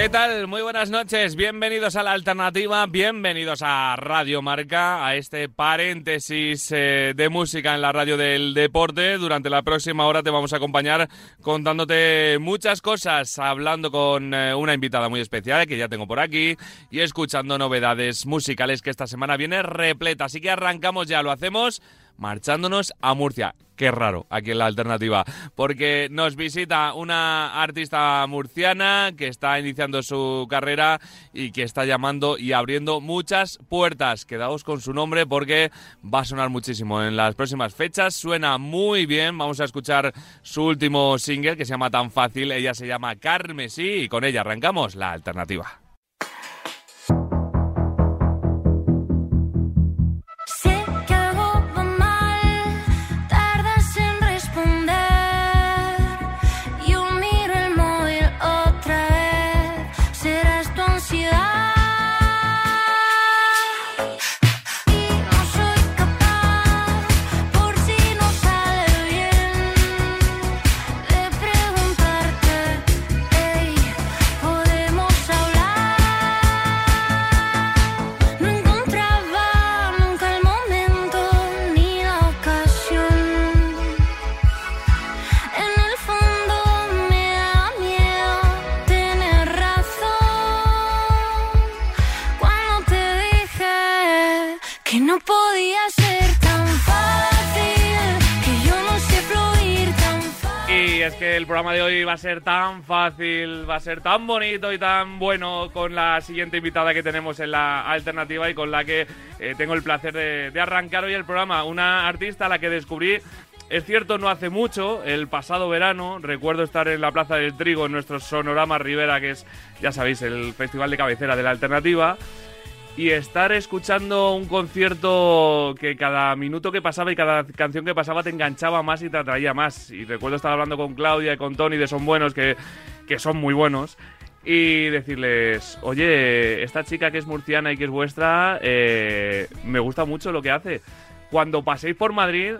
¿Qué tal? Muy buenas noches, bienvenidos a la alternativa, bienvenidos a Radio Marca, a este paréntesis eh, de música en la radio del deporte. Durante la próxima hora te vamos a acompañar contándote muchas cosas, hablando con eh, una invitada muy especial que ya tengo por aquí y escuchando novedades musicales que esta semana viene repleta. Así que arrancamos ya, lo hacemos marchándonos a Murcia. Qué raro aquí en la alternativa, porque nos visita una artista murciana que está iniciando su carrera y que está llamando y abriendo muchas puertas. Quedaos con su nombre porque va a sonar muchísimo en las próximas fechas. Suena muy bien. Vamos a escuchar su último single que se llama Tan Fácil. Ella se llama Carmesí y con ella arrancamos la alternativa. Hoy va a ser tan fácil, va a ser tan bonito y tan bueno con la siguiente invitada que tenemos en la alternativa y con la que eh, tengo el placer de, de arrancar hoy el programa. Una artista a la que descubrí, es cierto, no hace mucho, el pasado verano. Recuerdo estar en la Plaza del Trigo en nuestro Sonorama Rivera, que es, ya sabéis, el festival de cabecera de la alternativa y estar escuchando un concierto que cada minuto que pasaba y cada canción que pasaba te enganchaba más y te atraía más. Y recuerdo estar hablando con Claudia y con Tony de Son Buenos, que, que son muy buenos, y decirles, oye, esta chica que es murciana y que es vuestra, eh, me gusta mucho lo que hace. Cuando paséis por Madrid,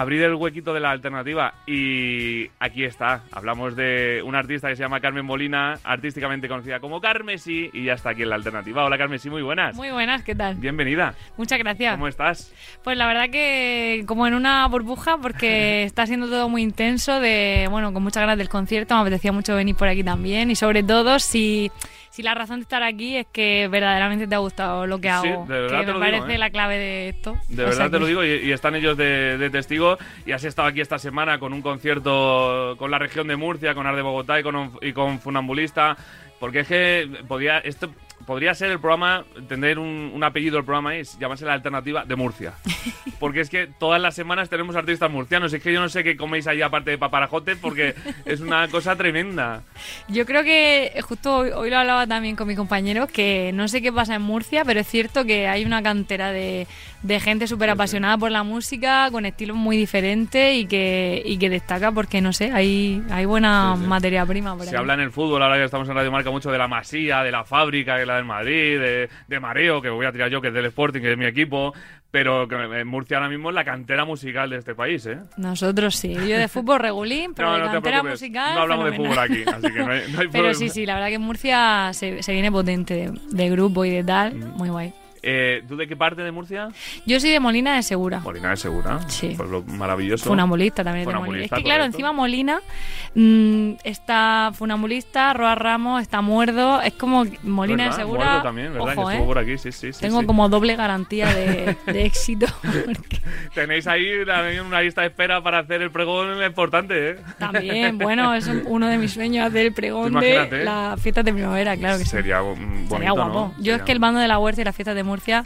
abrid el huequito de la alternativa y aquí está. Hablamos de una artista que se llama Carmen Molina, artísticamente conocida como Carmesí, y ya está aquí en la alternativa. Hola Carmesí, muy buenas. Muy buenas, ¿qué tal? Bienvenida. Muchas gracias. ¿Cómo estás? Pues la verdad que como en una burbuja porque está siendo todo muy intenso, de bueno, con muchas ganas del concierto, me apetecía mucho venir por aquí también y sobre todo si, si la razón de estar aquí es que verdaderamente te ha gustado lo que Sí, hago, de verdad que te me lo digo, parece ¿eh? la clave de esto. De O verdad te que- lo digo y, y están ellos de, de testigo y has estado aquí esta semana con un concierto con la región de Murcia, con Ar de Bogotá y con, y con Funambulista, porque es que podía, esto podría ser el programa, tener un, un apellido el programa es llamarse la alternativa de Murcia. Porque es que todas las semanas tenemos artistas murcianos, es que yo no sé qué coméis ahí aparte de paparajote porque es una cosa tremenda. Yo creo que justo hoy, hoy lo hablaba también con mi compañero, que no sé qué pasa en Murcia, pero es cierto que hay una cantera de, de gente súper apasionada por la música, con estilos muy diferentes y que, y que destaca porque, no sé, hay, hay buena Sí, sí. materia prima por Se ahí. habla en el fútbol, ahora que estamos en Radio Marca, mucho de la Masía, de la fábrica, es la del Madrid, de, de Mareo, que voy a tirar yo, que es del Sporting, que es mi equipo, pero que en Murcia ahora mismo es la cantera musical de este país, ¿eh? Nosotros sí. Yo de fútbol regulín, pero de te cantera musical. No hablamos de fútbol aquí, así que no hay, no hay Pero sí, sí, la verdad que en Murcia se, se viene potente de, de grupo y de tal. Mm. Muy guay. Eh, ¿Tú de qué parte de Murcia? Yo soy de Molina de Segura. Molina de Segura. Sí. Pueblo maravilloso. Funambulista también Molina. Es que claro, encima Molina mm, está Funambulista, Roa Ramos, está Muerdo. Es como Molina ¿Verdad? de Segura. Muerto también, ¿verdad? Ojo, que ¿eh? por aquí, sí, sí, sí. Tengo sí. como doble garantía de, de éxito. porque Tenéis ahí también una lista de espera para hacer el pregón importante, ¿eh? también, bueno, es un- uno de mis sueños hacer el pregón de ¿eh? las fiestas de primavera, claro que sí. Sería mm, bonito, Sería guapo. ¿no? Yo Sería- es que el bando de la huerta y las fiestas de Murcia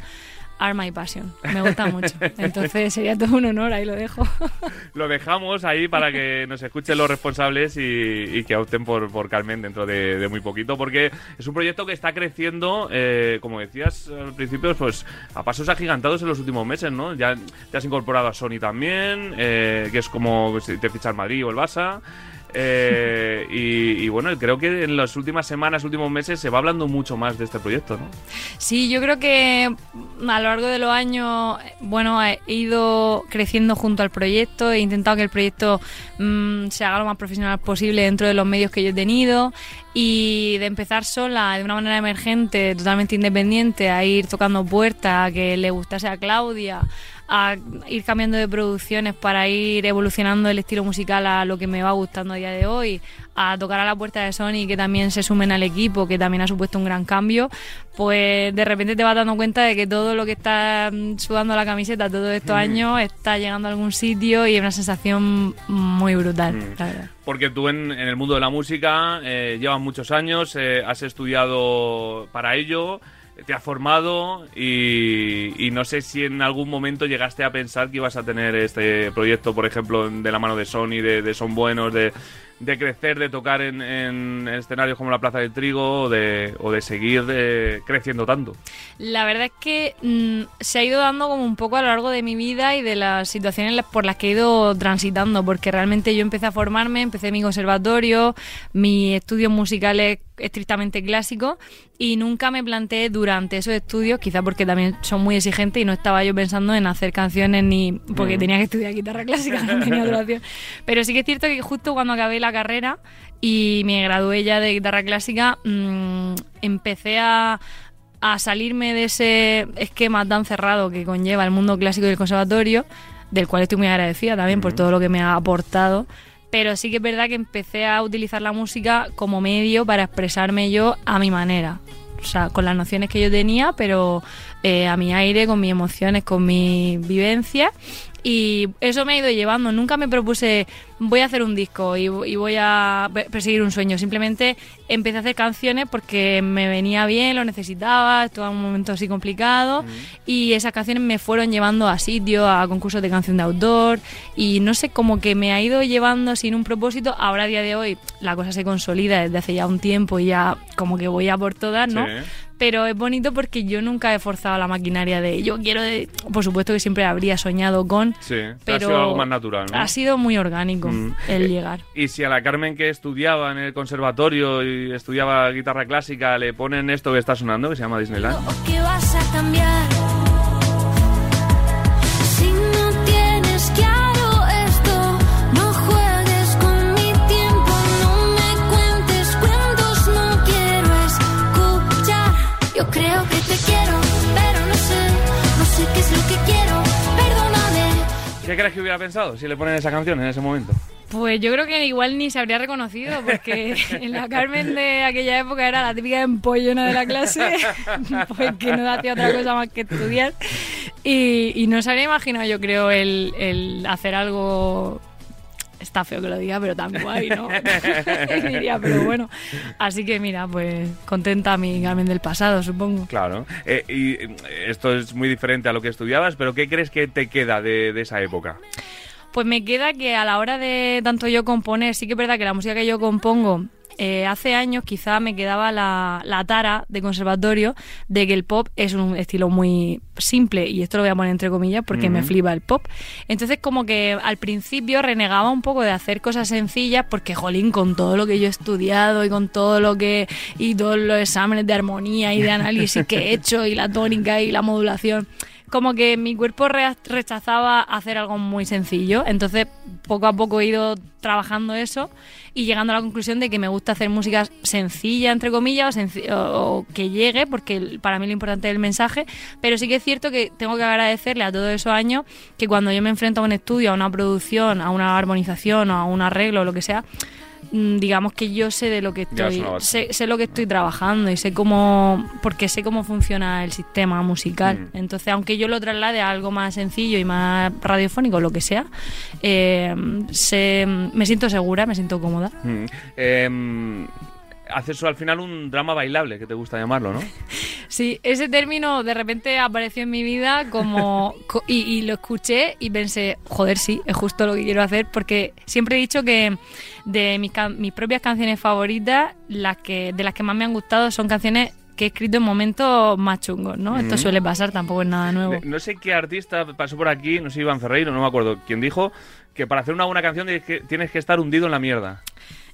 are my passion. Me gusta mucho. Entonces sería todo un honor, ahí lo dejo. Lo dejamos ahí para que nos escuchen los responsables y, y que opten por, por Carmen dentro de, de muy poquito, porque es un proyecto que está creciendo, eh, como decías al principio, pues a pasos agigantados en los últimos meses, ¿no? Ya te has incorporado a Sony también, eh, que es como si te ficha el Madrid o el Barça. Eh, y, y bueno, creo que en las últimas semanas, últimos meses, se va hablando mucho más de este proyecto, ¿no? Sí, yo creo que a lo largo de los años, bueno, he ido creciendo junto al proyecto, he intentado que el proyecto mm, se haga lo más profesional posible dentro de los medios que yo he tenido y de empezar sola, de una manera emergente, totalmente independiente, a ir tocando puertas, a que le gustase a Claudia, a ir cambiando de producciones para ir evolucionando el estilo musical a lo que me va gustando a día de hoy, a tocar a la puerta de Sony que también se sumen al equipo, que también ha supuesto un gran cambio, pues de repente te vas dando cuenta de que todo lo que está mm, sudando la camiseta todos estos años está llegando a algún sitio y es una sensación muy brutal, Mm. la verdad. Porque tú en, en el mundo de la música eh, llevas muchos años, eh, has estudiado para ello, te has formado y, y no sé si en algún momento llegaste a pensar que ibas a tener este proyecto, por ejemplo, de la mano de Sony, de, de Son Buenos, de, de crecer, de tocar en, en escenarios como la Plaza del Trigo o de, o de seguir eh, creciendo tanto. La verdad es que mm, se ha ido dando como un poco a lo largo de mi vida y de las situaciones por las que he ido transitando, porque realmente yo empecé a formarme, empecé mi conservatorio, mis estudios musicales estrictamente clásicos y nunca me planteé durante esos estudios, quizá porque también son muy exigentes y no estaba yo pensando en hacer canciones ni porque tenía que estudiar guitarra clásica, no tenía otra opción. Pero sí que es cierto que justo cuando acabé la carrera y me gradué ya de guitarra clásica, mm, empecé a, a salirme de ese esquema tan cerrado que conlleva el mundo clásico y el conservatorio, del cual estoy muy agradecida también por todo lo que me ha aportado. Pero sí que es verdad que empecé a utilizar la música como medio para expresarme yo a mi manera. O sea, con las nociones que yo tenía, pero eh, a mi aire, con mis emociones, con mi vivencia. Y eso me ha ido llevando. Nunca me propuse, voy a hacer un disco y, y voy a pe- perseguir un sueño. Simplemente empecé a hacer canciones porque me venía bien, lo necesitaba, estaba en un momento así complicado. Y esas canciones me fueron llevando a sitios, a concursos de canción de outdoor. Y no sé, como que me ha ido llevando sin un propósito. Ahora, a día de hoy, la cosa se consolida desde hace ya un tiempo y ya como que voy a por todas, ¿no? Sí. Pero es bonito porque yo nunca he forzado la maquinaria de yo quiero de... por supuesto que siempre habría soñado con Sí, te ha pero sido algo más natural, ¿no? ha sido muy orgánico Mm. el Eh, llegar Y si a la Carmen que estudiaba en el conservatorio y estudiaba guitarra clásica le ponen esto que está sonando, que se llama Disneyland. ¿O que vas a cambiar? Yo creo que te quiero, pero no sé, no sé qué es lo que quiero, perdóname. ¿Qué crees que hubiera pensado si le ponen esa canción en ese momento? pues yo creo que igual ni se habría reconocido porque en la Carmen de aquella época era la típica empollona de la clase pues que no hacía otra cosa más que estudiar y, y no se habría imaginado yo creo el, el hacer algo está feo que lo diga, pero tan guay, ¿no? Diría, pero bueno. Así que mira, pues contenta mi Carmen del pasado, supongo. Claro. Eh, y eh, esto es muy diferente a lo que estudiabas, pero ¿qué crees que te queda de, de esa época? Pues me queda que a la hora de tanto yo componer, sí que es verdad que la música que yo compongo eh, hace años quizá me quedaba la, la tara de conservatorio de que el pop es un estilo muy simple y esto lo voy a poner entre comillas porque me flipa el pop. Entonces como que al principio renegaba un poco de hacer cosas sencillas porque jolín con todo lo que yo he estudiado y con todo lo que y todos los exámenes de armonía y de análisis que he hecho y la tónica y la modulación como que mi cuerpo re- rechazaba hacer algo muy sencillo. Entonces, poco a poco he ido trabajando eso y llegando a la conclusión de que me gusta hacer música sencilla, entre comillas, o, que llegue, porque para mí lo importante es el mensaje. Pero sí que es cierto que tengo que agradecerle a todos esos años que cuando yo me enfrento a un estudio, a una producción, a una armonización o a un arreglo o lo que sea, digamos que yo sé de lo que estoy sé lo que estoy trabajando y sé cómo porque sé cómo funciona el sistema musical Mm. entonces aunque yo lo traslade a algo más sencillo y más radiofónico lo que sea eh, sé- me siento segura me siento cómoda Mm. Em, haces al final un drama bailable, que te gusta llamarlo, ¿no? Sí, ese término de repente apareció en mi vida como co- y, y lo escuché y pensé, joder, sí, es justo lo que quiero hacer porque siempre he dicho que de mis, can- mis propias canciones favoritas, las que de las que más me han gustado son canciones que he escrito en momentos más chungos, ¿no? Esto suele pasar, tampoco es nada nuevo. No sé qué artista pasó por aquí, no sé Iván Ferreiro, no me acuerdo, quién dijo que para hacer una buena canción tienes que, tienes que estar hundido en la mierda.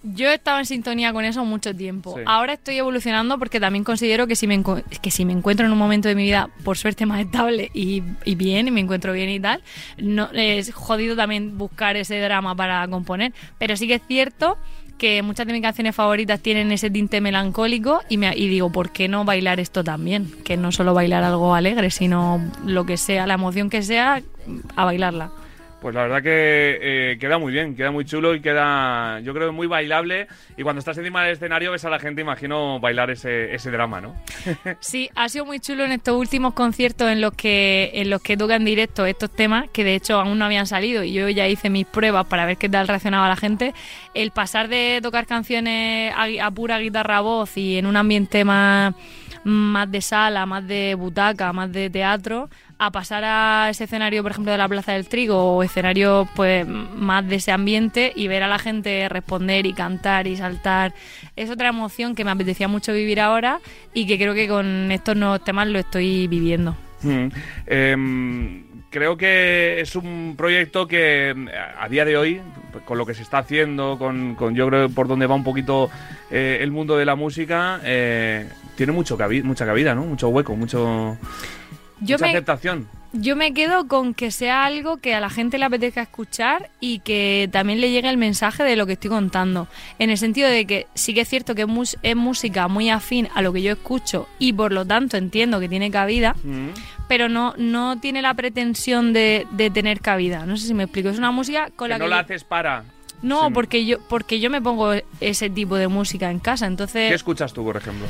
Yo he estado en sintonía con eso mucho tiempo. Sí. Ahora estoy evolucionando porque también considero que si, me que si me encuentro en un momento de mi vida, por suerte, más estable y, y bien, y me encuentro bien y tal, no, es jodido también buscar ese drama para componer. Pero sí que es cierto que muchas de mis canciones favoritas tienen ese tinte melancólico y, me, y digo, ¿por qué no bailar esto también? Que no solo bailar algo alegre, sino lo que sea, la emoción que sea, a bailarla. Pues la verdad que eh, queda muy bien, queda muy chulo y queda, yo creo, muy bailable. Y cuando estás encima del escenario ves a la gente, imagino, bailar ese, ese drama, ¿no? Sí, ha sido muy chulo en estos últimos conciertos en los que en los que toca en directo estos temas que de hecho aún no habían salido y yo ya hice mis pruebas para ver qué tal reaccionaba la gente. El pasar de tocar canciones a, a pura guitarra voz y en un ambiente más más de sala, más de butaca, más de teatro, a pasar a ese escenario, por ejemplo, de la Plaza del Trigo o escenario pues más de ese ambiente y ver a la gente responder y cantar y saltar. Es otra emoción que me apetecía mucho vivir ahora y que creo que con estos nuevos temas lo estoy viviendo. Mm. Em, creo que es un proyecto que a día de hoy, con lo que se está haciendo, con, con yo creo por donde va un poquito eh, el mundo de la música, eh, tiene mucho mucha cabida, ¿no? Mucho hueco, mucho, Yo mucha me, aceptación. Yo me quedo con que sea algo que a la gente le apetezca escuchar y que también le llegue el mensaje de lo que estoy contando. En el sentido de que sí que es cierto que es, mus- es música muy afín a lo que yo escucho y por lo tanto entiendo que tiene cabida, Mm. pero no, no tiene la pretensión de, de tener cabida. No sé si me explico. Es una música con Que la no que... la yo- haces para... No, Sí. porque yo porque yo me pongo ese tipo de música en casa. ¿Qué Entonces, escuchas tú, por ejemplo?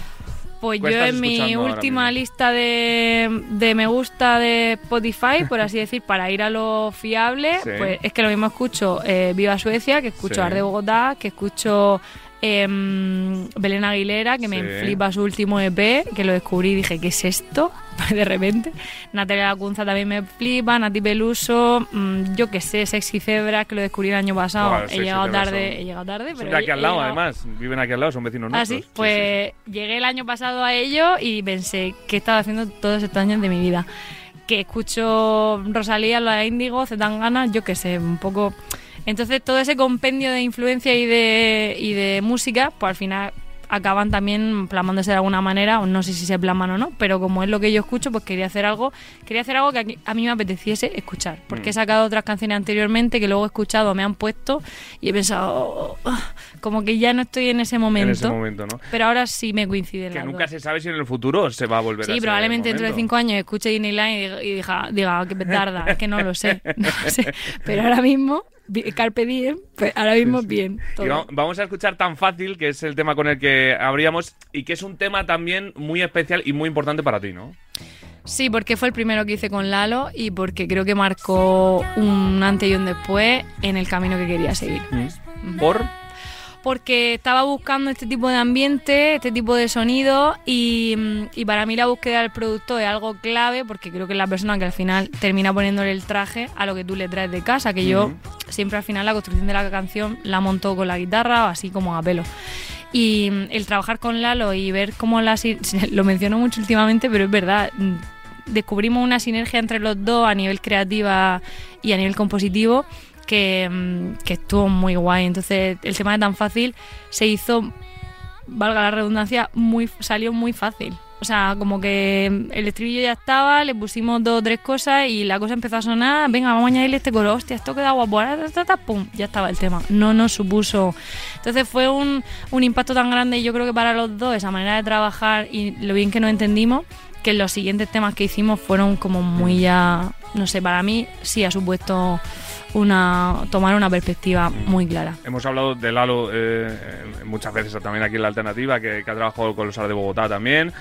Pues ¿Cuál yo en mi última lista de, de me gusta de Spotify, por así decir, para ir a lo fiable, Sí. pues es que lo mismo escucho eh, Viva Suecia, que escucho Sí. Arde Bogotá, que escucho em, Belén Aguilera, que me flipa su último EP, que lo descubrí y dije, ¿qué es esto? de repente. Natalia Lacunza también me flipa, Nati Peluso, mm, yo qué sé, Sexy Zebra, que lo descubrí el año pasado. Buah, he llegado tarde, son- he llegado tarde, pero de aquí he- al he lado, llegado- además. Viven aquí al lado, son vecinos Ah, nuestros. sí, pues llegué el año pasado a ello y pensé, ¿qué he estado haciendo todos estos años de mi vida? Que escucho Rosalía, la Índigo, Zetangana, yo qué sé, un poco... Entonces todo ese compendio de influencia y de, y de música, pues al final acaban también plasmándose de alguna manera, o no sé si se plasman o no, pero como es lo que yo escucho, pues quería hacer algo, quería hacer algo que a mí me apeteciese escuchar, porque he sacado otras canciones anteriormente que luego he escuchado, me han puesto y he pensado, oh, oh, como que ya no estoy en ese momento. En ese momento, ¿no? Pero ahora sí me coinciden Que nunca dos. se sabe si en el futuro se va a volver a Sí, probablemente dentro de cinco años escuche Disneyland y diga, y diga, diga, qué petarda, es que no lo sé, no lo sé. Pero ahora mismo, Carpe Diem, pues ahora mismo bien. todo. Y va- vamos a escuchar Tan Fácil, que es el tema con el que abríamos y que es un tema también muy especial y muy importante para ti, ¿no? Sí, porque fue el primero que hice con Lalo y porque creo que marcó un antes y un después en el camino que quería seguir. Por... porque estaba buscando este tipo de ambiente, este tipo de sonido y, y para mí la búsqueda del producto es algo clave porque creo que es la persona que al final termina poniéndole el traje a lo que tú le traes de casa, que yo siempre al final la construcción de la canción la monto con la guitarra o así como a pelo. Y el trabajar con Lalo y ver cómo la... Lo menciono mucho últimamente, pero es verdad. Descubrimos una sinergia entre los dos a nivel creativa y a nivel compositivo que, mm, que estuvo muy guay. Entonces, el tema de tan fácil se hizo, valga la redundancia, muy salió muy fácil. O sea, como que el estribillo ya estaba, le pusimos dos o tres cosas y la cosa empezó a sonar. Venga, vamos a añadirle este coro. Hostia, esto queda guapo. pum, ya estaba el tema. No nos supuso. Entonces fue un, un impacto tan grande y yo creo que para los dos, esa manera de trabajar y lo bien que nos entendimos, que los siguientes temas que hicimos fueron como muy ya. No sé, para mí sí ha supuesto una tomar una perspectiva muy clara. Hemos hablado de Lalo eh, muchas veces también aquí en la alternativa, que, que ha trabajado con los Ar de Bogotá también.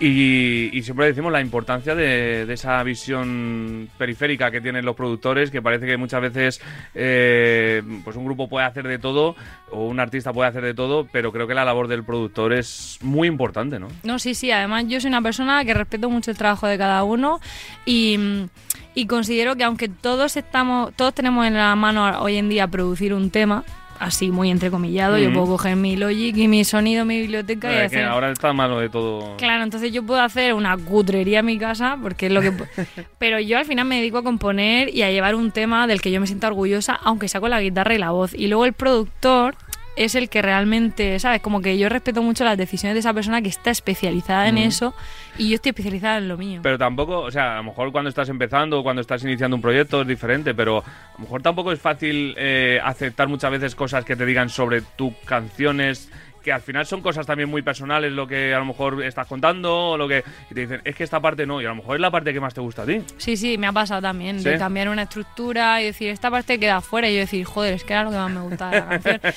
Y, y siempre decimos la importancia de, de esa visión periférica que tienen los productores, que parece que muchas veces eh, pues un grupo puede hacer de todo o un artista puede hacer de todo, pero creo que la labor del productor es muy importante, ¿no? No, sí, sí. Además, yo soy una persona que respeto mucho el trabajo de cada uno y, y considero que aunque todos estamos, todos tenemos en la mano hoy en día producir un tema, así muy entrecomillado, yo puedo coger mi Logic y mi sonido, mi biblioteca y Eh, que hacer... ahora está malo de todo. Claro, entonces yo puedo hacer una cutrería en mi casa, porque es lo que... Pero yo al final me dedico a componer y a llevar un tema del que yo me siento orgullosa, aunque sea con la guitarra y la voz. Y luego el productor es el que realmente, ¿sabes? Como que yo respeto mucho las decisiones de esa persona que está especializada en Ujú. eso y yo estoy especializada en lo mío. Pero tampoco, o sea, a lo mejor cuando estás empezando o cuando estás iniciando un proyecto es diferente, pero a lo mejor tampoco es fácil eh, aceptar muchas veces cosas que te digan sobre tus canciones, que al final son cosas también muy personales lo que a lo mejor estás contando o lo que y te dicen, es que esta parte no, y a lo mejor es la parte que más te gusta a ti. Sí, sí, me ha pasado también ¿Sí? de cambiar una estructura y decir, esta parte queda fuera y yo decir, joder, es que era lo que más me gustaba de la canción.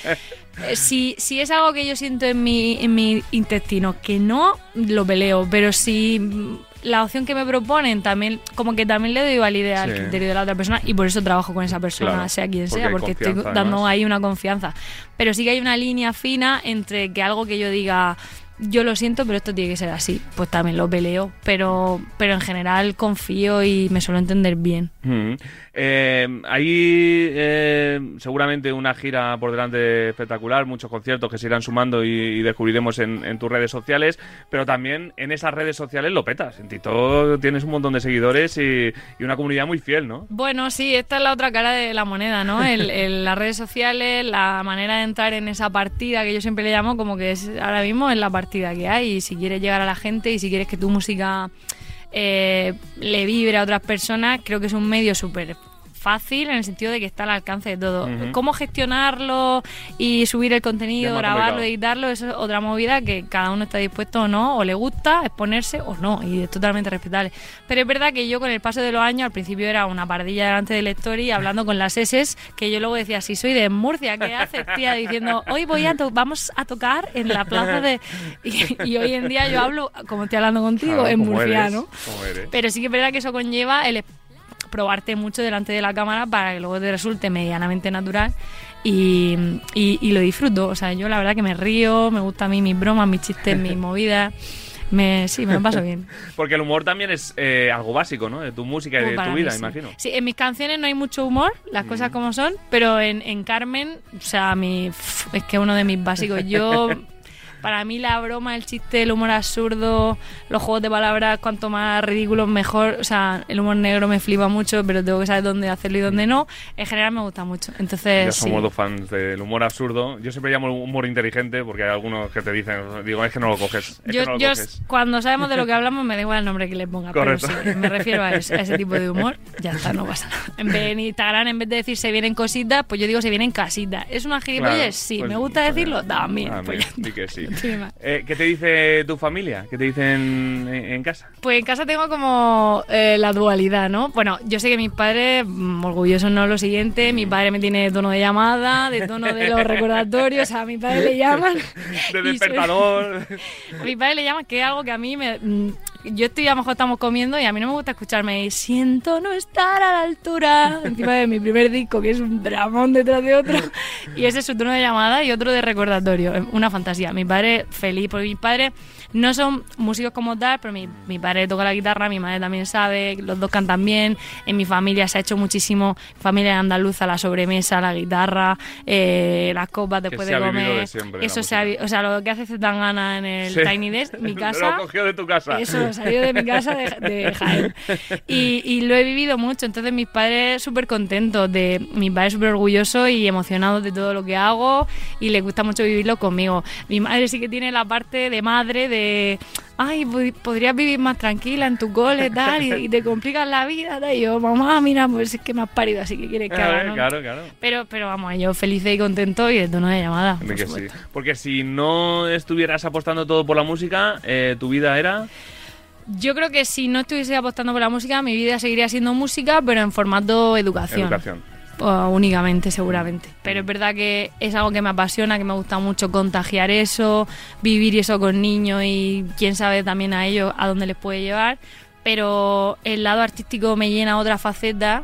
Eh, si, si es algo que yo siento en mi, en mi intestino que no, lo peleo, pero si la opción que me proponen también, como que también le doy validez al Sí. criterio de la otra persona y por eso trabajo con esa persona, Claro, sea quien porque sea, porque estoy dando además. ahí una confianza. Pero sí que hay una línea fina entre que algo que yo diga... Yo lo siento, pero esto tiene que ser así. Pues también lo peleo, pero, pero en general confío y me suelo entender bien. Mm. Eh, hay eh, seguramente una gira por delante espectacular, muchos conciertos que se irán sumando y, y descubriremos en, en tus redes sociales, pero también en esas redes sociales lo petas. En TikTok tienes un montón de seguidores y, y una comunidad muy fiel, ¿no? Bueno, sí, esta es la otra cara de la moneda, ¿no? El, el- las redes sociales, la manera de entrar en esa partida que yo siempre le llamo como que es ahora mismo es la partida que hay y si quieres llegar a la gente y si quieres que tu música eh, le vibre a otras personas, creo que es un medio súper fácil en el sentido de que está al alcance de todo. Cómo gestionarlo y subir el contenido, grabarlo, complicado. editarlo, eso es otra movida que cada uno está dispuesto o no, o le gusta exponerse o no, y es totalmente respetable. Pero es verdad que yo con el paso de los años, al principio era una pardilla delante del story hablando con las S, que yo luego decía, si soy de Murcia, ¿qué haces, tía? Diciendo, hoy voy a vamos a tocar en la plaza de... Y, y hoy en día yo hablo, como estoy hablando contigo, Claro, en murciano. eres. Pero sí que es verdad que eso conlleva el probarte mucho delante de la cámara para que luego te resulte medianamente natural y, y- y lo disfruto. O sea, yo la verdad que me río, me gusta a mí mis bromas, mis chistes, mis movidas. Me, sí, me lo paso bien. Porque el humor también es eh, algo básico, ¿no? De tu música y Como de tu mí, vida, sí. imagino. Sí, en mis canciones no hay mucho humor, las cosas como son, pero en, en Carmen, o sea, mi, es que uno de mis básicos. Yo, para mí la broma, el chiste, el humor absurdo, los juegos de palabras, cuanto más ridículos mejor. O sea, el humor negro me flipa mucho, pero tengo que saber dónde hacerlo y dónde no. En general me gusta mucho. Entonces, Ya sí. somos dos fans del humor absurdo. Yo siempre llamo humor inteligente porque hay algunos que te dicen, digo, es que no lo coges. Es Yo, que no lo yo coges. cuando sabemos de lo que hablamos me da igual el nombre que le ponga, Correcto. pero sí, me refiero a ese, a ese tipo de humor, ya está, no pasa nada. En, vez, en Instagram, en vez de decir se vienen cositas, pues yo digo se vienen casitas. ¿Es una gilipollez? Claro, sí. pues, ¿Me gusta pues, decirlo? También. pues, que sí. Eh, ¿Qué te dice tu familia? ¿Qué te dicen en, en casa? Pues en casa tengo como eh, la dualidad, ¿no? Bueno, yo sé que mis padres, mm, orgullosos no lo siguiente, mi padre me tiene de tono de llamada, de tono de los recordatorios, a mi padre le llaman. De soy- despertador. A mi padre le llaman que es algo que a mí me... Yo estoy, a lo mejor estamos comiendo y a mí no me gusta escucharme y siento no estar a la altura encima de mi primer disco, que es un dramón detrás de otro. Y ese es su tono de llamada y otro de recordatorio. Una fantasía. Mi padre feliz, porque mis padres no son músicos como tal, pero mi, mi padre toca la guitarra, mi madre también sabe, los dos cantan bien. En mi familia se ha hecho muchísimo, familia andaluza, la sobremesa, la guitarra, eh, las copas después se de ha comer. de siempre, la Eso se ha, o sea, lo que hace Zetangana en el Sí. Tiny Desk, mi casa. Lo cogió de tu casa. Eso salió de mi casa de, de Jaén. Y, y lo he vivido mucho. Entonces, mis padres súper contentos. de Mi padre súper orgulloso y emocionado de todo lo que hago. Y le gusta mucho vivirlo conmigo. Mi madre sí que tiene la parte de madre de. Ay, pod- podrías vivir más tranquila en tu cole, tal, y, y te complicas la vida, tal. Y yo, mamá, mira, pues es que me has parido, así que quieres que haga, ¿no? Claro, claro. Pero, pero vamos, yo feliz y contento y de tono de llamada. Di por que sí. supuesto. Porque si no estuvieras apostando todo por la música, eh, tu vida era. Yo creo que si no estuviese apostando por la música, mi vida seguiría siendo música, pero en formato educación. Educación. Uh, únicamente seguramente. Pero es verdad que es algo que me apasiona, que me gusta mucho contagiar eso, vivir eso con niños y quién sabe también a ellos a dónde les puede llevar. Pero el lado artístico me llena otra faceta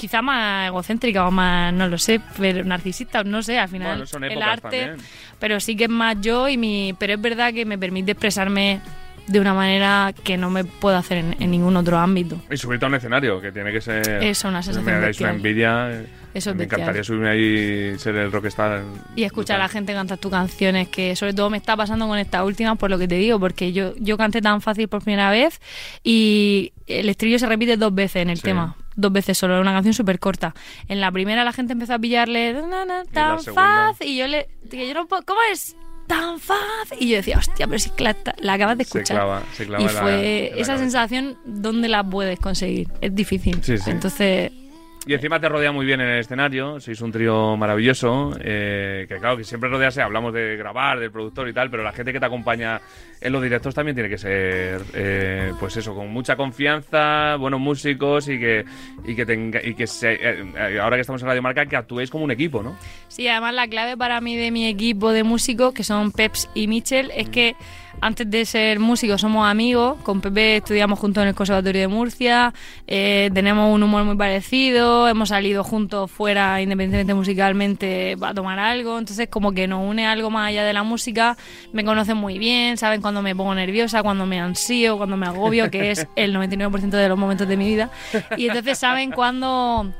quizá más egocéntrica o más, no lo sé, pero narcisista, no sé, al final Bueno, son el arte, también. pero sí que es más yo y mi, pero es verdad que me permite expresarme de una manera que no me puedo hacer en, en ningún otro ámbito. Y subirte a un escenario, que tiene que ser... Eso, una sensación Me dais una envidia. Eso es me bestial. encantaría subirme ahí y ser el rockstar. Y escuchar a la brutal. gente cantar tus canciones, que sobre todo me está pasando con esta última, por lo que te digo, porque yo, yo canté tan fácil por primera vez y el estribillo se repite dos veces en el Sí. tema. Dos veces solo, una canción súper corta. En la primera la gente empezó a pillarle "Na, na, la tan fácil y yo le que yo no puedo, ¿cómo es? Tan fácil. Y yo decía, hostia, pero si la, la acabas de Se escuchar. clava, se clava y la- fue la esa cabeza. sensación, ¿dónde la puedes conseguir? Es difícil. Sí, sí. Entonces, Y encima te rodea muy bien en el escenario, sois un trío maravilloso, eh, que claro, que siempre rodearse, hablamos de grabar, del productor y tal, pero la gente que te acompaña en los directos también tiene que ser, eh, pues eso, con mucha confianza, buenos músicos y que, y que, tenga, y que se- eh, ahora que estamos en Radio Marca, que actuéis como un equipo, ¿no? Sí, además la clave para mí de mi equipo de músicos, que son Peps y Michel, es que antes de ser músicos somos amigos. Con Pepe estudiamos juntos en el Conservatorio de Murcia, eh, tenemos un humor muy parecido, hemos salido juntos fuera, independientemente musicalmente, a tomar algo. Entonces, como que nos une algo más allá de la música. Me conocen muy bien, saben cuando me pongo nerviosa, cuando me ansío, cuando me agobio, que es el 99% de los momentos de mi vida. Y entonces saben cuándo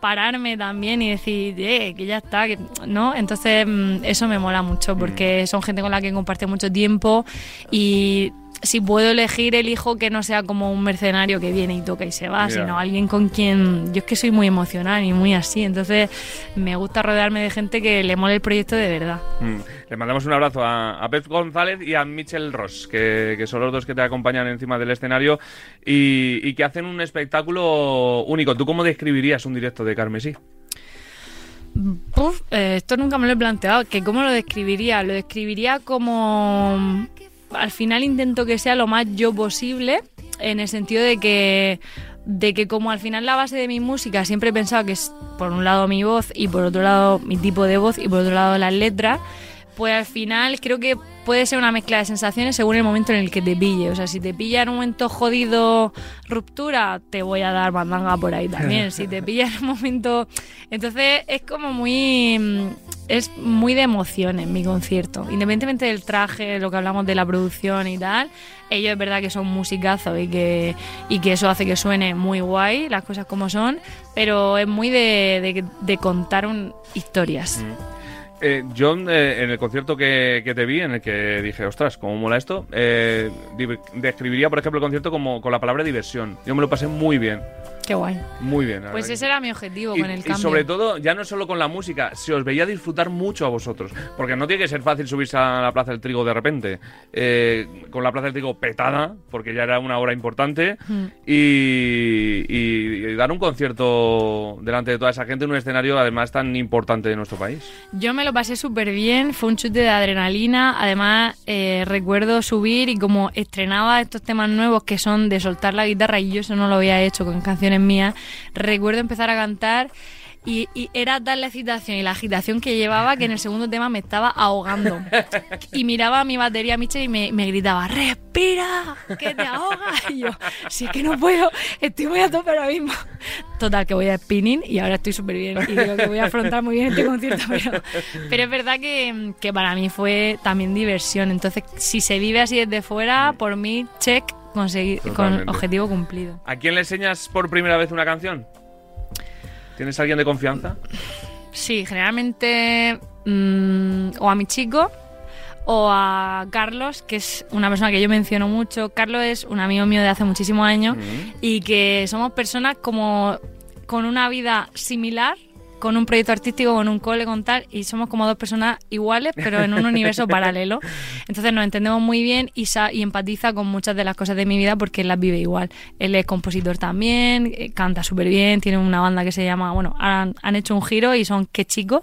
pararme también y decir, eh, que ya está, que, ¿no? Entonces mm, eso me mola mucho porque son gente con la que comparto mucho tiempo y si puedo elegir, elijo que no sea como un mercenario que viene y toca y se va, sino alguien con quien yo es que soy muy emocional y muy así, entonces me gusta rodearme de gente que le mole el proyecto de verdad. Mm. Le mandamos un abrazo a, a Pep González y a Michel Ross, que, que son los dos que te acompañan encima del escenario y, y que hacen un espectáculo único. ¿Tú cómo describirías un directo de Carmesí? Puf, eh, esto nunca me lo he planteado. que ¿Cómo lo describiría? Lo describiría como. Al final intento que sea lo más yo posible, en el sentido de que. De que como al final la base de mi música siempre he pensado que es por un lado mi voz y por otro lado mi tipo de voz y por otro lado las letras, pues al final creo que puede ser una mezcla de sensaciones según el momento en el que te pille. O sea, si te pilla en un momento jodido ruptura, te voy a dar mandanga por ahí también. Si te pilla en un momento... Entonces es como muy... mm, Es muy de emociones mi concierto. Independientemente del traje, lo que hablamos de la producción y tal, ellos es verdad que son musicazos y que, y que eso hace que suene muy guay, las cosas como son, pero es muy de, de- de contar un- historias. Eh, yo eh, en el concierto que, que te vi, en el que dije, ostras, cómo mola esto, eh, describiría, por ejemplo, el concierto como con la palabra diversión. Yo me lo pasé muy bien, Qué guay. muy bien. Pues ese era mi objetivo y, con el y cambio. sobre todo, ya no solo con la música, se os veía disfrutar mucho a vosotros. Porque no tiene que ser fácil subirse a la Plaza del Trigo de repente. eh, con la Plaza del Trigo petada, porque ya era una hora importante. Mm. Y, y- y dar un concierto delante de toda esa gente en un escenario, además, tan importante de nuestro país. Yo me lo pasé súper bien, fue un chute de adrenalina. Además, eh, recuerdo subir y como estrenaba estos temas nuevos que son de soltar la guitarra y yo eso no lo había hecho con canciones mías, recuerdo empezar a cantar. Y, era tal la excitación y la agitación que llevaba que en el segundo tema me estaba ahogando. Y miraba a mi batería, Michel, y me, gritaba, ¡respira! ¡Que te ahogas! Y yo, es que no puedo, estoy muy a tope ahora mismo. Total, que voy a spinning y ahora estoy súper bien. Y digo que voy a afrontar muy bien este concierto. Pero, pero es verdad que, que para mí fue también diversión. Entonces, si se vive así desde fuera, por mí, check, conseguir, con objetivo cumplido. ¿A quién le enseñas por primera vez una canción? ¿Tienes a alguien de confianza? Sí, generalmente mm, o a mi chico o a Carlos, que es una persona que yo menciono mucho. Carlos es un amigo mío de hace muchísimos años y que somos personas como con una vida similar, con un proyecto artístico, con un cole, con tal, y somos como dos personas iguales, pero en un universo paralelo. Entonces nos entendemos muy bien y, sa- y empatiza con muchas de las cosas de mi vida porque él las vive igual. Él es compositor también, eh, canta súper bien, tiene una banda que se llama, bueno, han, han hecho un giro y son Qué Chico,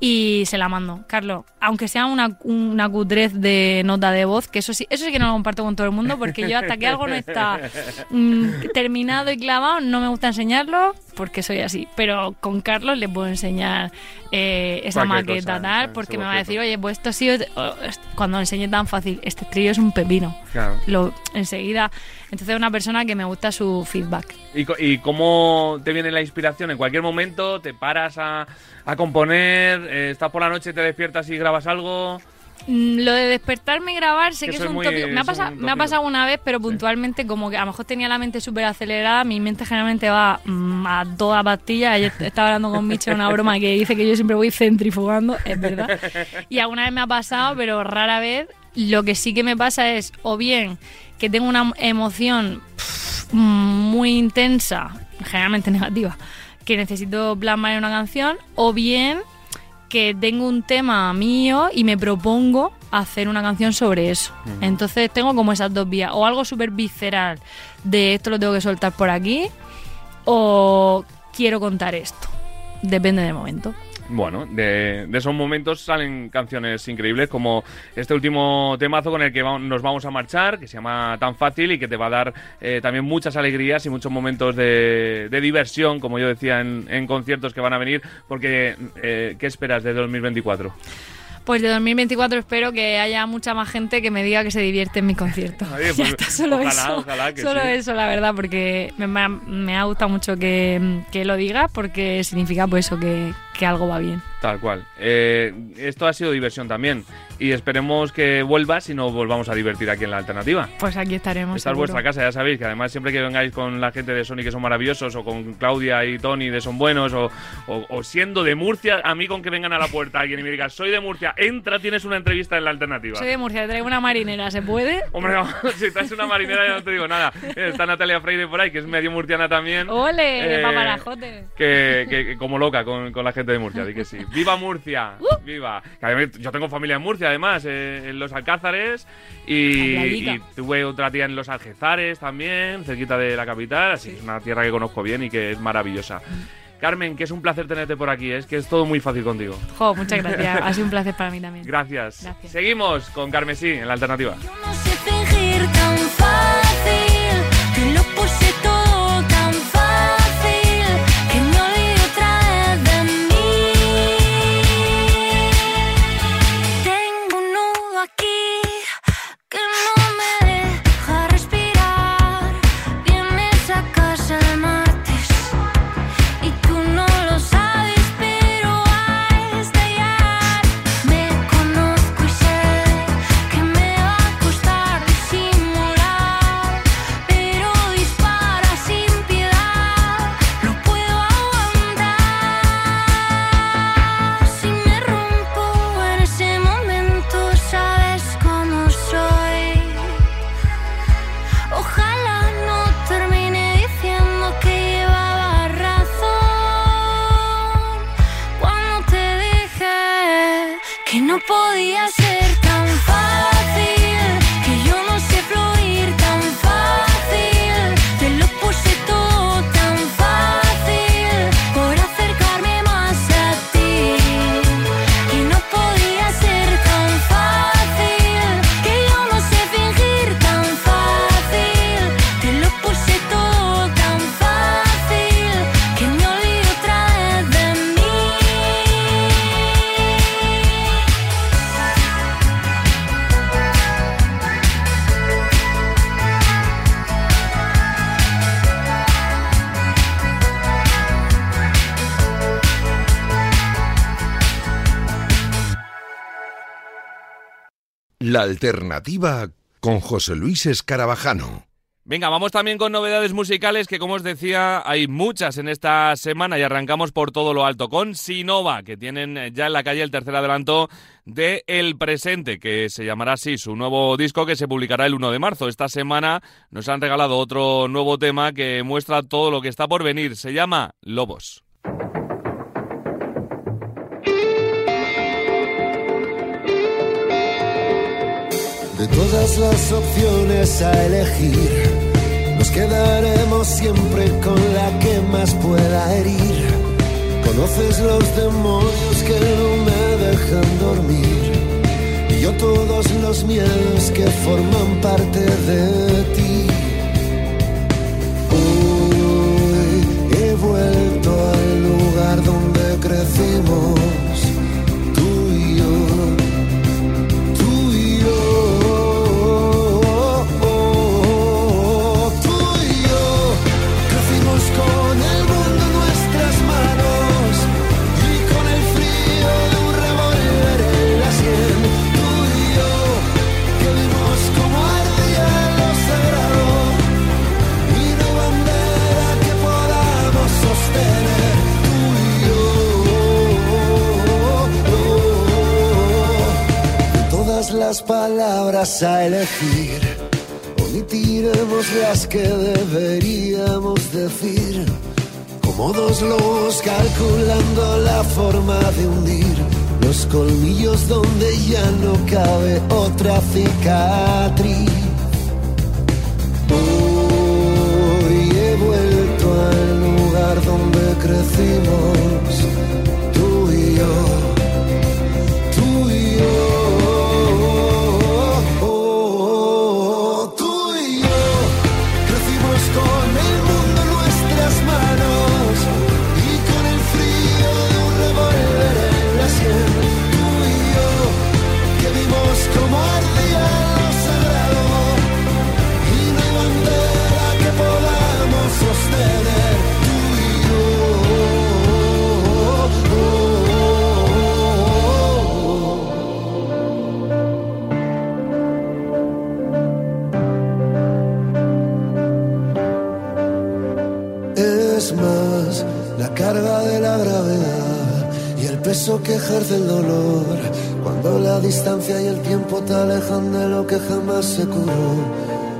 y se la mando. Carlos, aunque sea una, una cutrez de nota de voz, que eso sí, eso sí que no lo comparto con todo el mundo porque yo hasta que algo no está mm, terminado y clavado, no me gusta enseñarlo porque soy así. Pero con Carlos le puedo enseñar eh, esa Cualquier maqueta cosa, tal, ese porque me va a decir, oye, pues esto ha sido. oh, est- Cuando enseñé tan fácil, este trío es un pepino. Claro. Lo, enseguida. Entonces, es una persona que me gusta su feedback. ¿Y, y cómo te viene la inspiración? ¿En cualquier momento te paras a, a componer? eh, ¿Estás por la noche, te despiertas y grabas algo? Mm, Lo de despertarme y grabar sé Que que, es un muy- tópico. Me ha, pasado, un me ha tópico. pasado una vez, pero puntualmente, como que a lo mejor tenía la mente súper acelerada. Mi mente generalmente va mm, a toda pastilla. Ayer estaba hablando con Micha una broma que dice que yo siempre voy centrifugando, es verdad. Y alguna vez me ha pasado, pero rara vez. Lo que sí que me pasa es, o bien que tengo una emoción pff, muy intensa, generalmente negativa, que necesito plasmar en una canción, o bien que tengo un tema mío y me propongo hacer una canción sobre eso. Entonces tengo como esas dos vías. O algo súper visceral de esto lo tengo que soltar por aquí. O quiero contar esto. Depende del momento. Bueno, de, de esos momentos salen canciones increíbles como este último temazo con el que va- nos vamos a marchar, que se llama Tan Fácil y que te va a dar eh, también muchas alegrías y muchos momentos de, de diversión, como yo decía, en, en conciertos que van a venir, porque eh, ¿qué esperas de 2024? Pues de 2024 espero que haya mucha más gente que me diga que se divierte en mis conciertos. Oye, ya pues, está, solo ojalá, eso. ojalá que solo sí. eso, la verdad, porque me, me ha gustado mucho que, que lo digas, porque significa pues eso, que, que algo va bien. Tal cual. Eh, esto ha sido diversión también y esperemos que vuelvas y nos volvamos a divertir aquí en la alternativa. Pues aquí estaremos. Esta es vuestra casa, ya sabéis que además siempre que vengáis con la gente de Sony que son maravillosos, o con Claudia y Tony de Son Buenos, o, o- o siendo de Murcia, a mí con que vengan a la puerta alguien y me diga, soy de Murcia, entra, tienes una entrevista en la alternativa. Soy de Murcia, te traigo una marinera, ¿se puede? Hombre, no, si traes una marinera ya no te digo nada. Está Natalia Freire por ahí, que es medio murciana también. ¡Ole! Eh, paparajote! que, que- que como loca con, con la gente de Murcia, di que sí. ¡Viva Murcia! ¡Viva! Que además yo tengo familia en Murcia, además, eh, en los Alcázares. Y tuve otra tía en los Algezares también, cerquita de la capital. Así que es una tierra que conozco bien y que es maravillosa. Carmen, que es un placer tenerte por aquí, ¿eh? es que es todo muy fácil contigo. Jo, muchas gracias. Ha sido un placer para mí también. Gracias. Gracias. Seguimos con Carmesí en la alternativa. Yo no sé fingir tan fácil, La alternativa con José Luis Escarabajano. Venga, vamos también con novedades musicales que, como os decía, hay muchas en esta semana y arrancamos por todo lo alto con Sinova, que tienen ya en la calle el tercer adelanto de El Presente, que se llamará así su nuevo disco que se publicará el 1 de marzo. Esta semana nos han regalado otro nuevo tema que muestra todo lo que está por venir. Se llama Lobos. De todas las opciones a elegir, nos quedaremos siempre con la que más pueda herir. Conoces los demonios que no me dejan dormir y yo todos los miedos que forman parte de ti. Hoy he vuelto crecimos, las palabras a elegir, omitiremos las que deberíamos decir. Como dos lobos calculando la forma de hundir los colmillos donde ya no cabe otra cicatriz. Hoy he vuelto al lugar donde crecimos, tú y yo, y el peso que ejerce el dolor cuando la distancia y el tiempo te alejan de lo que jamás se curó.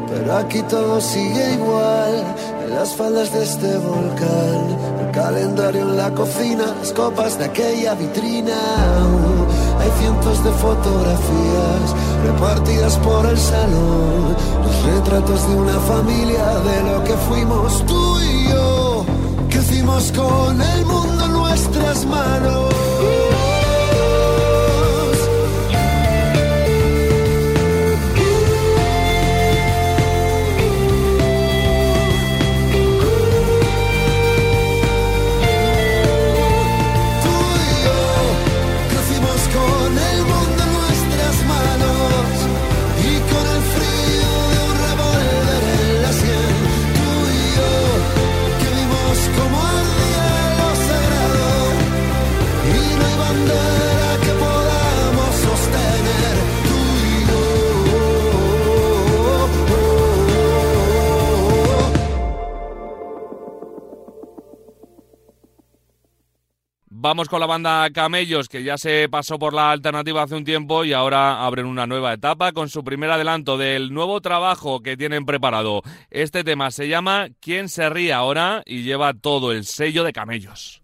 Pero aquí todo sigue igual en las faldas de este volcán. El calendario en la cocina, las copas de aquella vitrina. Hay cientos de fotografías repartidas por el salón. Los retratos de una familia de lo que fuimos tú y yo. Crecimos con el mundo en nuestras manos. Vamos con la banda Camellos, que ya se pasó por la alternativa hace un tiempo y ahora abren una nueva etapa con su primer adelanto del nuevo trabajo que tienen preparado. Este tema se llama ¿Quién se ríe ahora? y lleva todo el sello de Camellos.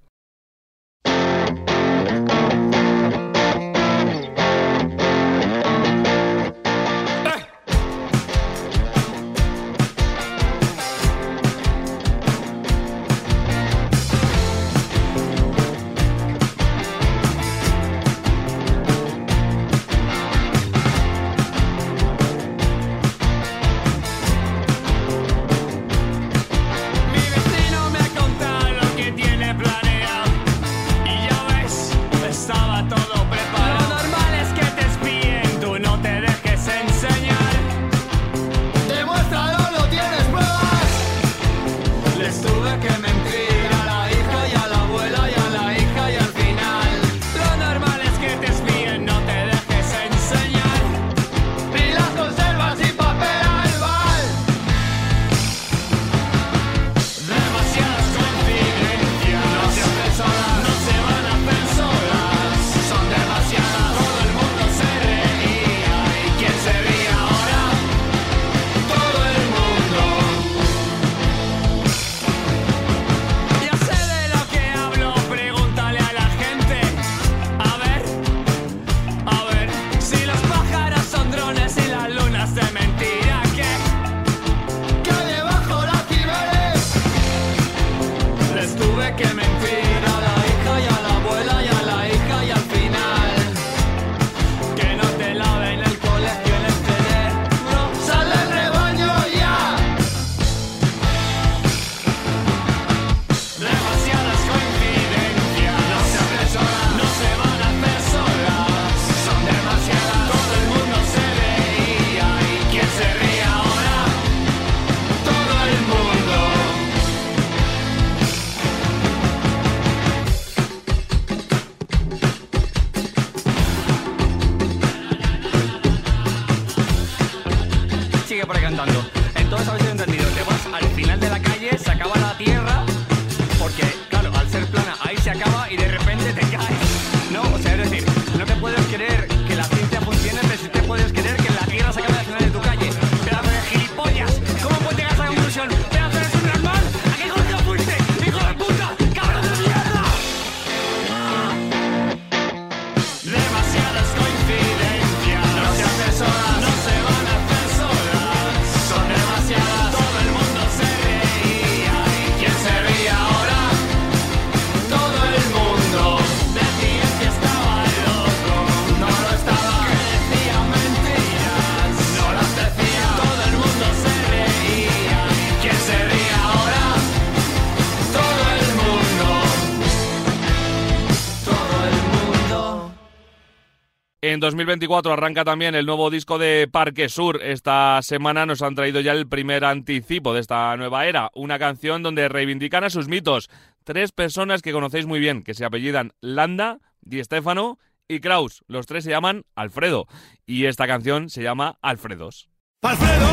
En 2024 arranca también el nuevo disco de Parque Sur. Esta semana nos han traído ya el primer anticipo de esta nueva era, una canción donde reivindican a sus mitos. Tres personas que conocéis muy bien, que se apellidan Landa, Di Stefano y Kraus. Los tres se llaman Alfredo. Y esta canción se llama Alfredos. Alfredo,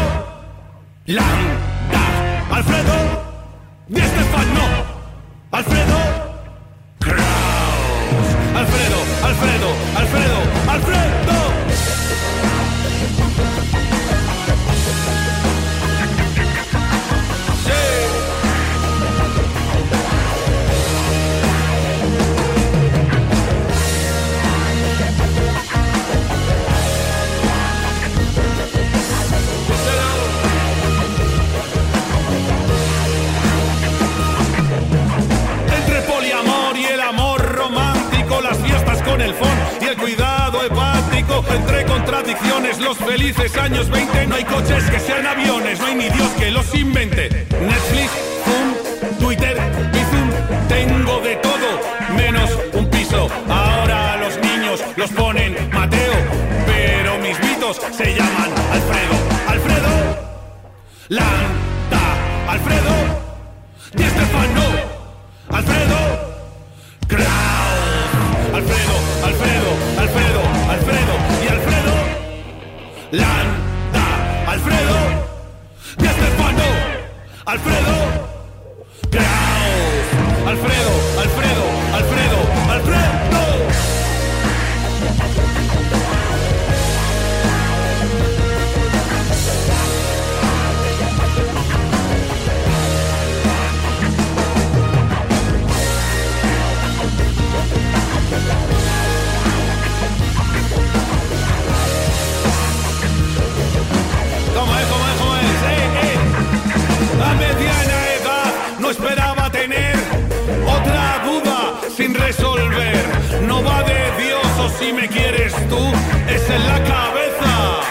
Landa, Alfredo, Di Alfredo, Kraus, Alfredo, Alfredo, Alfredo, Alfredo. Entre contradicciones, los felices años 20. No hay coches que sean aviones, no hay ni Dios que los invente. Netflix, Zoom, Twitter, Bizum. Tengo de todo, menos un piso. Ahora a los niños los ponen Mateo, pero mis mitos se llaman Alfredo. Alfredo, Landa, Alfredo. Di Stefano, Alfredo, Landa, Alfredo, Di Stefano, Alfredo, quieres tú, es en la cabeza.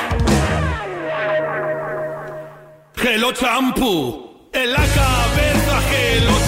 Hello champú, en la cabeza Hello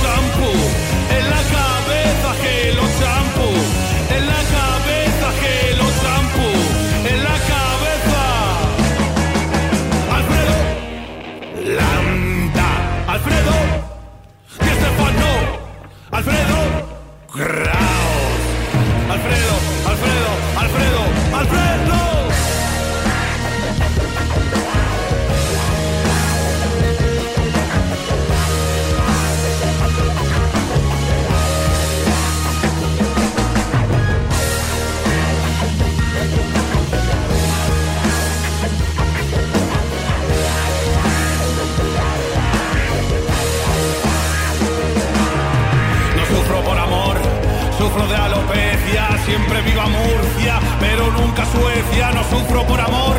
siempre viva Murcia, pero nunca Suecia. No sufro por amor,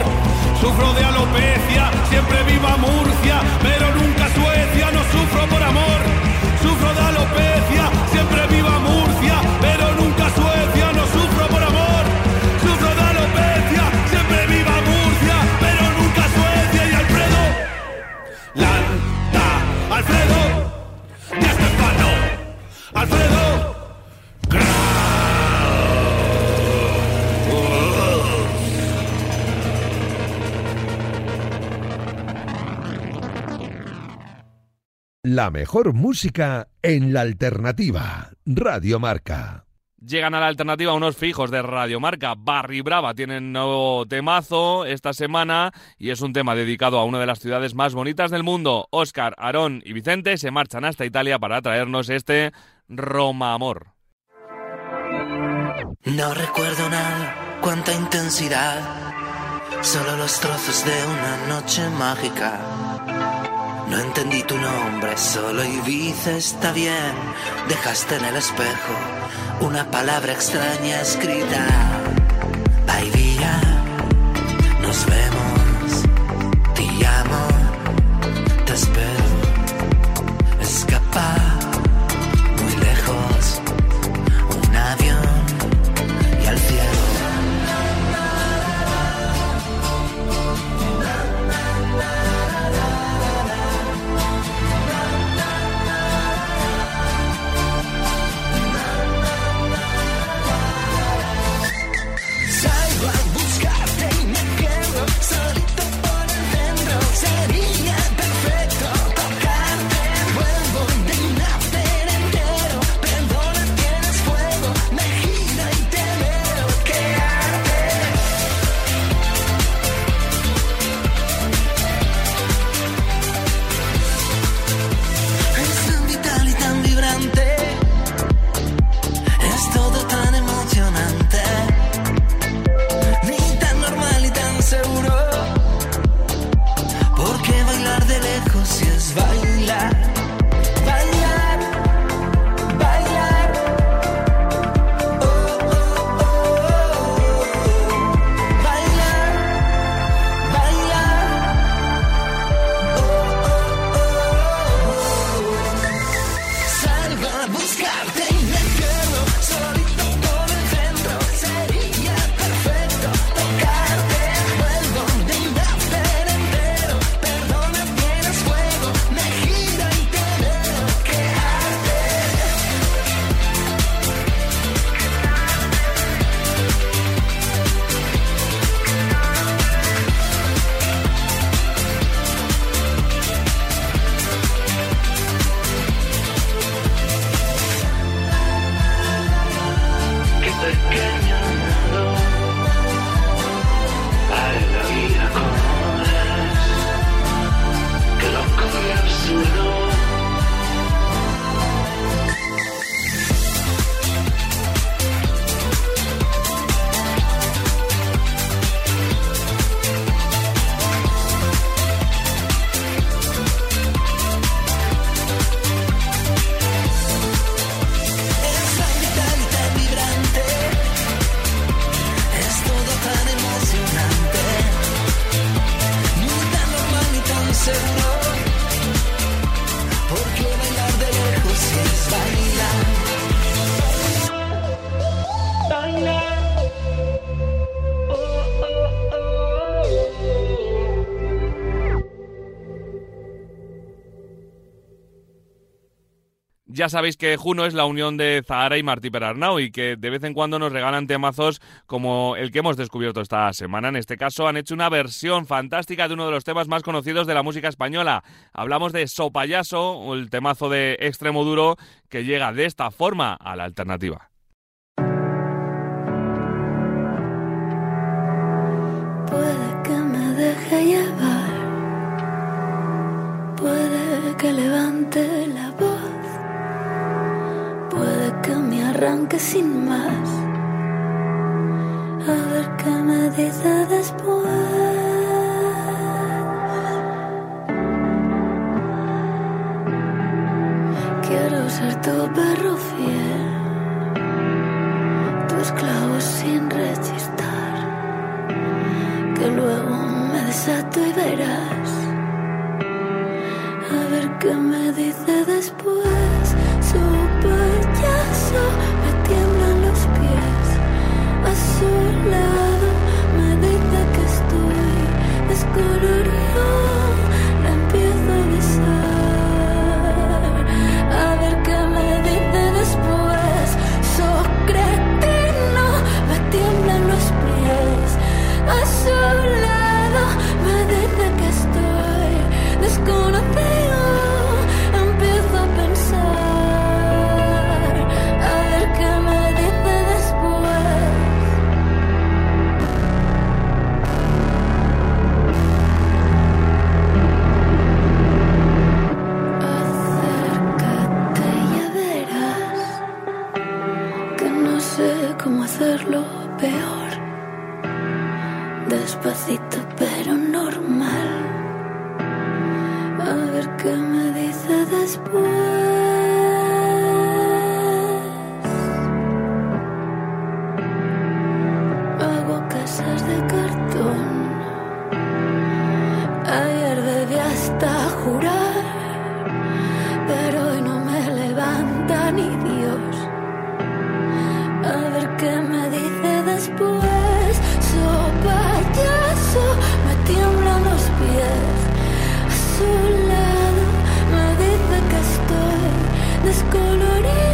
sufro de alopecia, siempre viva Murcia, pero nunca Suecia. No sufro por amor, sufro de alopecia, siempre viva Murcia, pero nunca Suecia. La mejor música en la alternativa. Radio Marca. Llegan a la alternativa unos fijos de Radiomarca. Barry Brava tienen nuevo temazo esta semana y es un tema dedicado a una de las ciudades más bonitas del mundo. Oscar, Aarón y Vicente se marchan hasta Italia para traernos este Roma Amor. No recuerdo nada, cuánta intensidad, solo los trozos de una noche mágica. No entendí tu nombre, solo Ibiza está bien. Dejaste en el espejo una palabra extraña escrita. Baivía, nos vemos, Ya sabéis que Juno es la unión de Zahara y Martí Perarnau y que de vez en cuando nos regalan temazos como el que hemos descubierto esta semana. En este caso han hecho una versión fantástica de uno de los temas más conocidos de la música española. Hablamos de So Payaso, o el temazo de Extremo Duro que llega de esta forma a la alternativa. Llevar, puede que levante la arranque sin más. A ver qué me dice después. Quiero ser tu perro fiel, tu esclavo sin rechistar que luego me desato y verás. A ver qué me dice después. So payaso, me tiemblan los pies. A su lado me dice que estoy descolorido.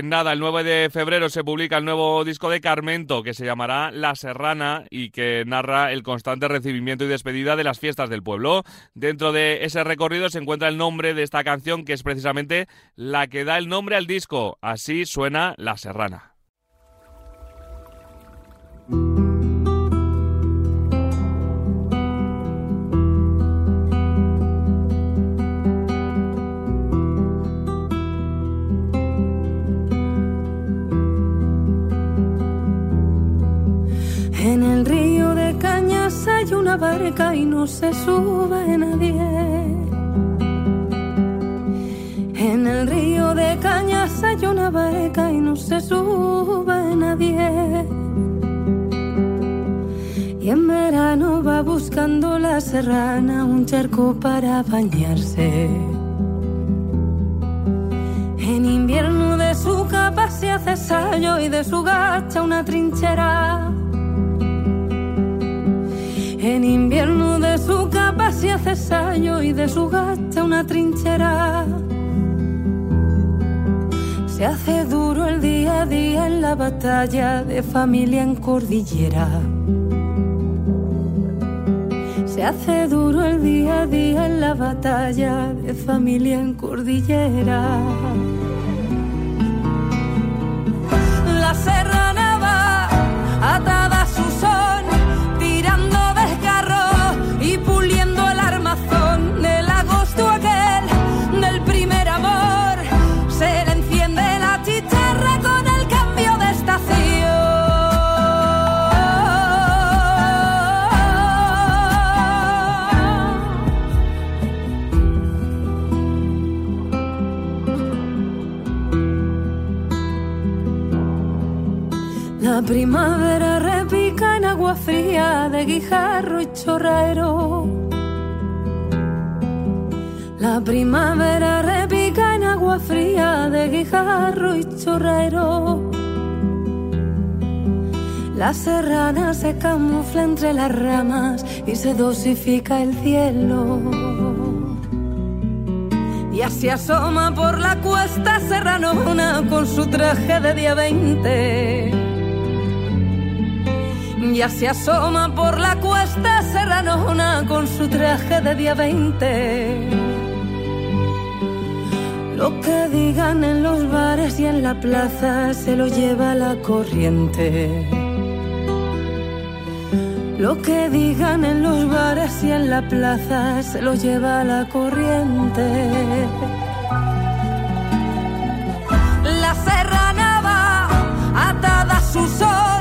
En nada, el 9 de febrero se publica el nuevo disco de Carmento que se llamará La Serrana y que narra el constante recibimiento y despedida de las fiestas del pueblo. Dentro de ese recorrido se encuentra el nombre de esta canción que es precisamente la que da el nombre al disco. Así suena La Serrana. Hay una barca y no se sube nadie. En el río de Cañas hay una barca y no se sube nadie. Y en verano va buscando la serrana un charco para bañarse. En invierno de su capa se hace sallo y de su gacha una trinchera. En invierno de su capa se hace sallo y de su gacha una trinchera. Se hace duro el día a día en la batalla de familia en cordillera. Se hace duro el día a día en la batalla de familia en cordillera. Primavera repica en agua fría de guijarro y chorraero. La primavera repica en agua fría de guijarro y chorraero. La serrana se camufla entre las ramas y se dosifica el cielo. Y así asoma por la cuesta serranona con su traje de día 20. Y así asoma por la cuesta serranona con su traje de día 20. Lo que digan en los bares y en la plaza se lo lleva la corriente. Lo que digan en los bares y en la plaza se lo lleva la corriente. La serrana va atada a su son,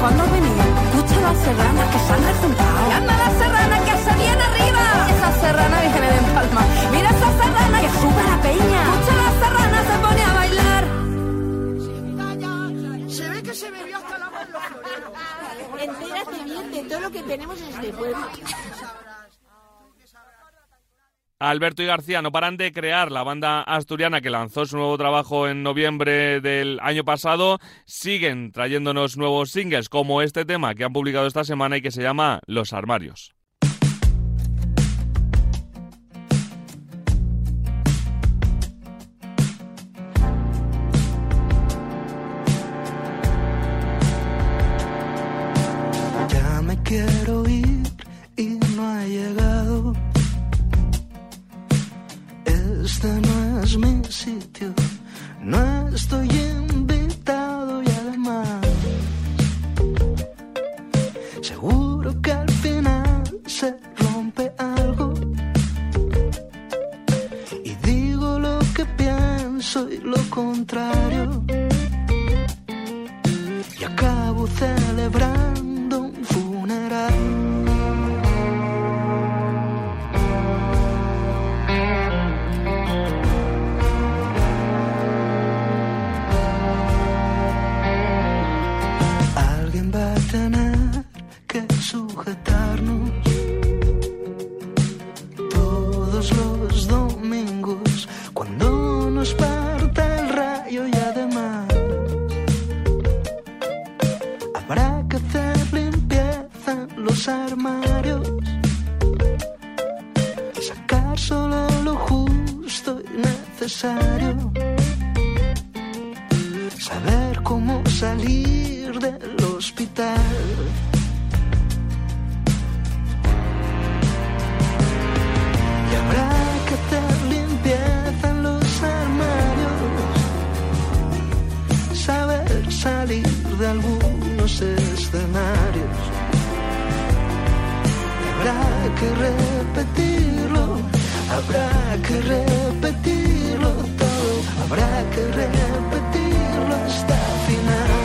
¿Cuándo has venido? Escucha las serranas que se han rejuntado. Anda la serrana que se viene arriba. Esa serrana que me den palma. Mira esa serrana que sube a la peña. Escucha la serrana se pone a bailar. Se ve que se bebió hasta agua en los floreros. Entérate bien de todo lo que tenemos en este pueblo. Alberto y García no paran de crear la banda asturiana que lanzó su nuevo trabajo en noviembre del año pasado. Siguen trayéndonos nuevos singles como este tema que han publicado esta semana y que se llama Los Armarios. Salir de algunos escenarios. Habrá que repetirlo, habrá que repetirlo todo, habrá que repetirlo hasta final.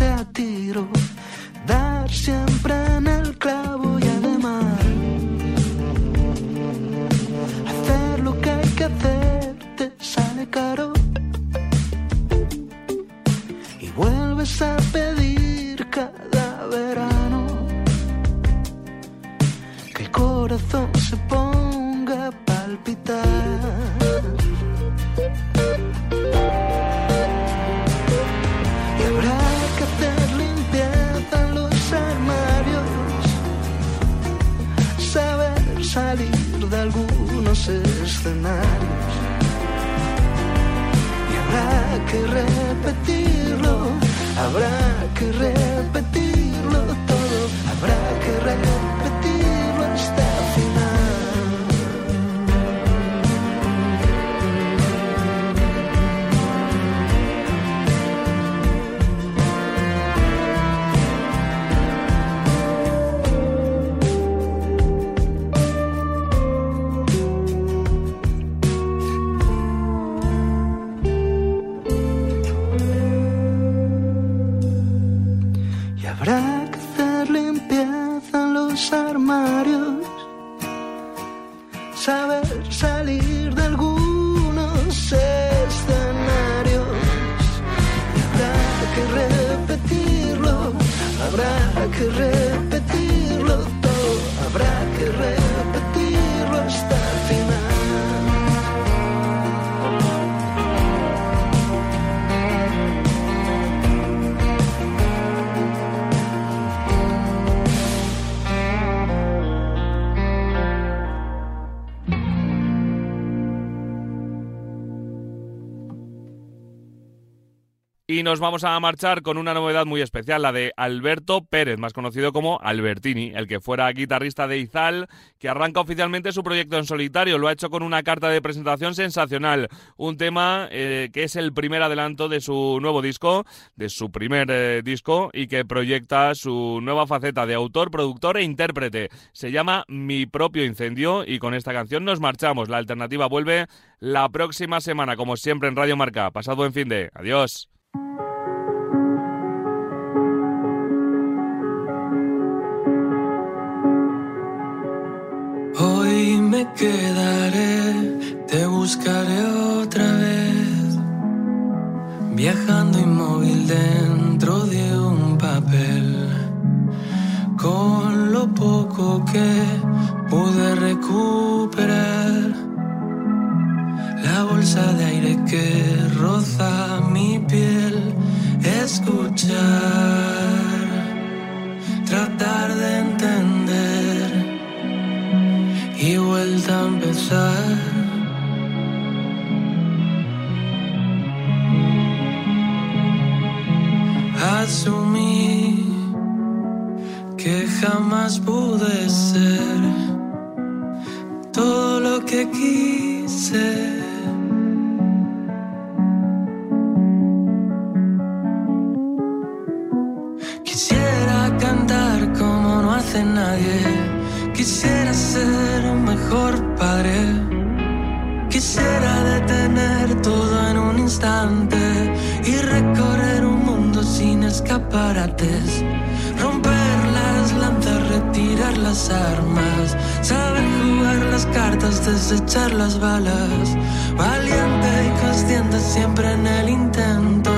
se atiro. En los armarios, saber salir de algunos escenarios. Habrá que repetirlo, habrá que repetirlo todo, habrá que repetirlo Y nos vamos a marchar con una novedad muy especial, la de Alberto Pérez, más conocido como Albertini, el que fuera guitarrista de Izal, que arranca oficialmente su proyecto en solitario. Lo ha hecho con una carta de presentación sensacional. Un tema eh, que es el primer adelanto de su nuevo disco, de su primer eh, disco, y que proyecta su nueva faceta de autor, productor e intérprete. Se llama Mi propio incendio y con esta canción nos marchamos. La alternativa vuelve la próxima semana, como siempre en Radio Marca. Pasado buen fin de. Adiós. Me quedaré, te buscaré otra vez, viajando inmóvil dentro de un papel, con lo poco que pude recuperar, la bolsa de aire que roza mi piel, escuchar, tratar de entender y vuelta a empezar. Asumí que jamás pude ser todo lo que quise. Quisiera cantar como no hace nadie. Quisiera ser un mejor padre. Quisiera detener todo en un instante y recorrer un mundo sin escaparates. Romper las lanzas, retirar las armas. Saber jugar las cartas, desechar las balas. Valiente y consciente siempre en el intento.